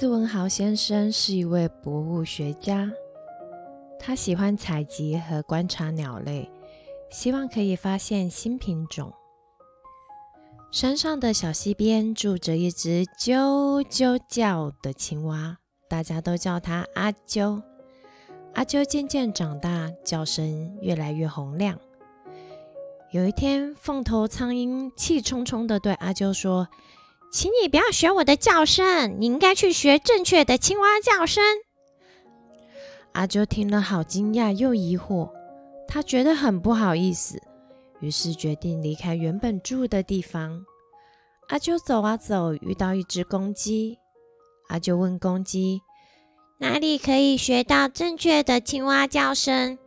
斯文豪先生是一位博物学家，他喜欢采集和观察鸟类，希望可以发现新品种。山上的小溪边住着一只啾啾叫的青蛙，大家都叫它阿啾。阿啾渐渐长大，叫声越来越洪亮。有一天，凤头苍鹰气冲冲地对阿啾说：“请你不要学我的叫声，你应该去学正确的青蛙叫声。”阿啾听了，好惊讶又疑惑，他觉得很不好意思。于是决定离开原本住的地方。阿啾走啊走，遇到一只公鸡。阿啾问公鸡：“哪里可以学到正确的青蛙叫声？”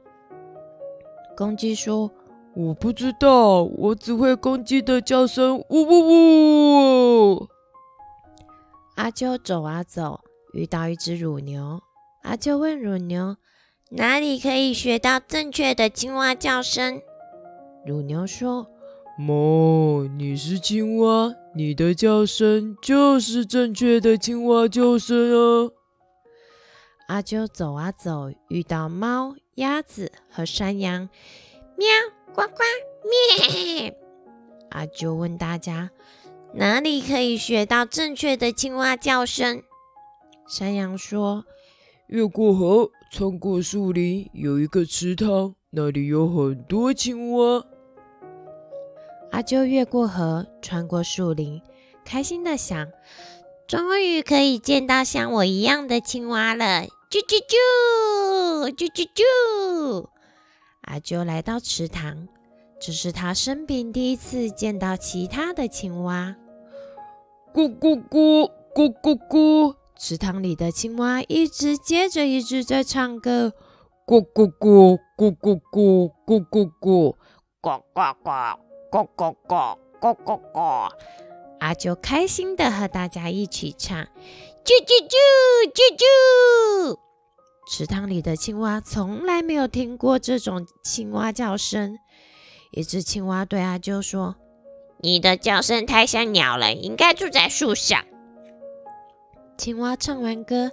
公鸡说：“我不知道，我只会公鸡的叫声，呜呜呜。”阿啾走啊走，遇到一只乳牛。阿啾问乳牛：“哪里可以学到正确的青蛙叫声？”乳牛说：“哞，你是青蛙，你的叫声就是正确的青蛙叫声啊。”阿啾走啊走，遇到猫、鸭子和山羊，喵呱呱咩。阿啾问大家：“哪里可以学到正确的青蛙叫声？”山羊说：“越过河，穿过树林，有一个池塘，那里有很多青蛙。”阿啾越过河，穿过树林，开心的想：“终于可以见到像我一样的青蛙了！”啾啾啾，啾啾啾。阿啾来到池塘，这是他生平第一次见到其他的青蛙。咕咕咕，咕咕咕，池塘里的青蛙一只接着一只在唱歌。咕咕咕，咕咕咕，咕咕咕，呱呱呱。咕咕咕咕咕咕，阿啾开心的和大家一起唱，啾啾啾啾啾。池塘里的青蛙从来没有听过这种青蛙叫声。一只青蛙对阿啾说：“你的叫声太像鸟了，应该住在树上。”青蛙唱完歌，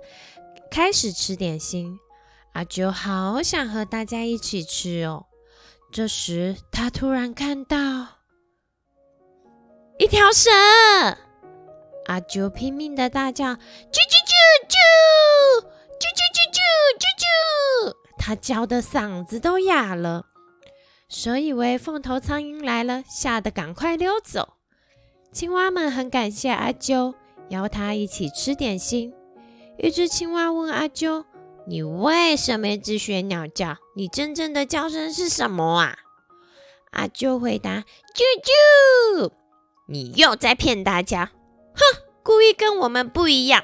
开始吃点心。阿啾好想和大家一起吃哦。这时，他突然看到一条蛇，阿啾拼命的大叫：“啾啾啾啾，啾啾啾啾啾！”他叫的嗓子都哑了。蛇以为凤头苍蝇来了，吓得赶快溜走。青蛙们很感谢阿啾，邀他一起吃点心。一只青蛙问阿啾。你为什么只学鸟叫？你真正的叫声是什么啊？阿啾回答：啾啾。你又在骗大家！哼，故意跟我们不一样。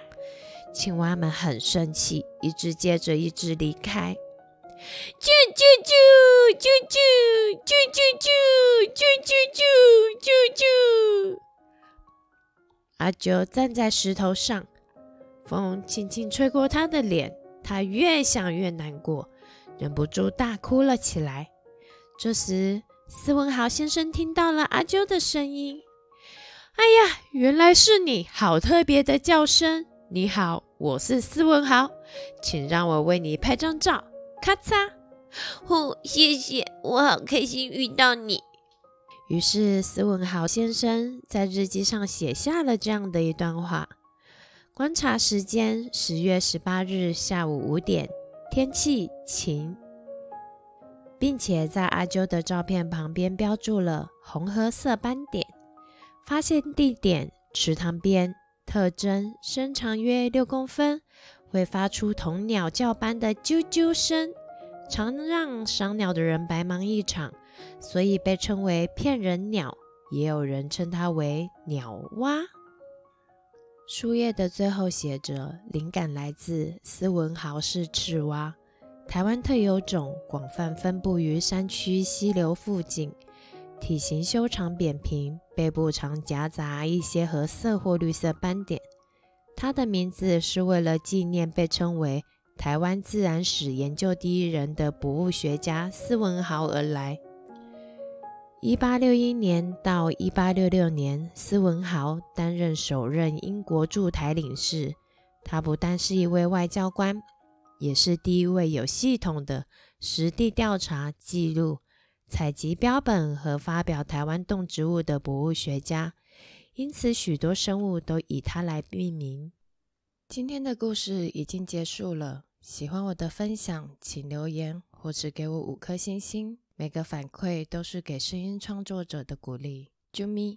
青蛙们很生气，一只接着一只离开。啾啾啾啾啾啾啾啾啾啾啾啾啾。阿啾站在石头上，风轻轻吹过他的脸。他越想越难过，忍不住大哭了起来。这时，斯文豪先生听到了阿啾的声音：“哎呀，原来是你！好特别的叫声！你好，我是斯文豪，请让我为你拍张照。”咔嚓！哦，谢谢，我好开心遇到你。于是，斯文豪先生在日记上写下了这样的一段话。观察时间：十月十八日下午五点，天气晴，并且在阿啾的照片旁边标注了红褐色斑点。发现地点：池塘边。特征：身长约六公分，会发出同鸟叫般的啾啾声，常让赏鸟的人白忙一场，所以被称为骗人鸟。也有人称它为鸟蛙。书页的最后写着：“灵感来自斯文豪氏赤蛙，台湾特有种，广泛分布于山区溪流附近，体型修长扁平，背部常夹杂一些褐色或绿色斑点。它的名字是为了纪念被称为台湾自然史研究第一人的博物学家斯文豪而来。”一八六一年到一八六六年，斯文豪担任首任英国驻台领事，他不但是一位外交官，也是第一位有系统的实地调查、记录、采集标本和发表台湾动植物的博物学家。因此，许多生物都以他来命名。今天的故事已经结束了。喜欢我的分享，请留言或是给我五颗星星。每个反馈都是给声音创作者的鼓励。啾咪。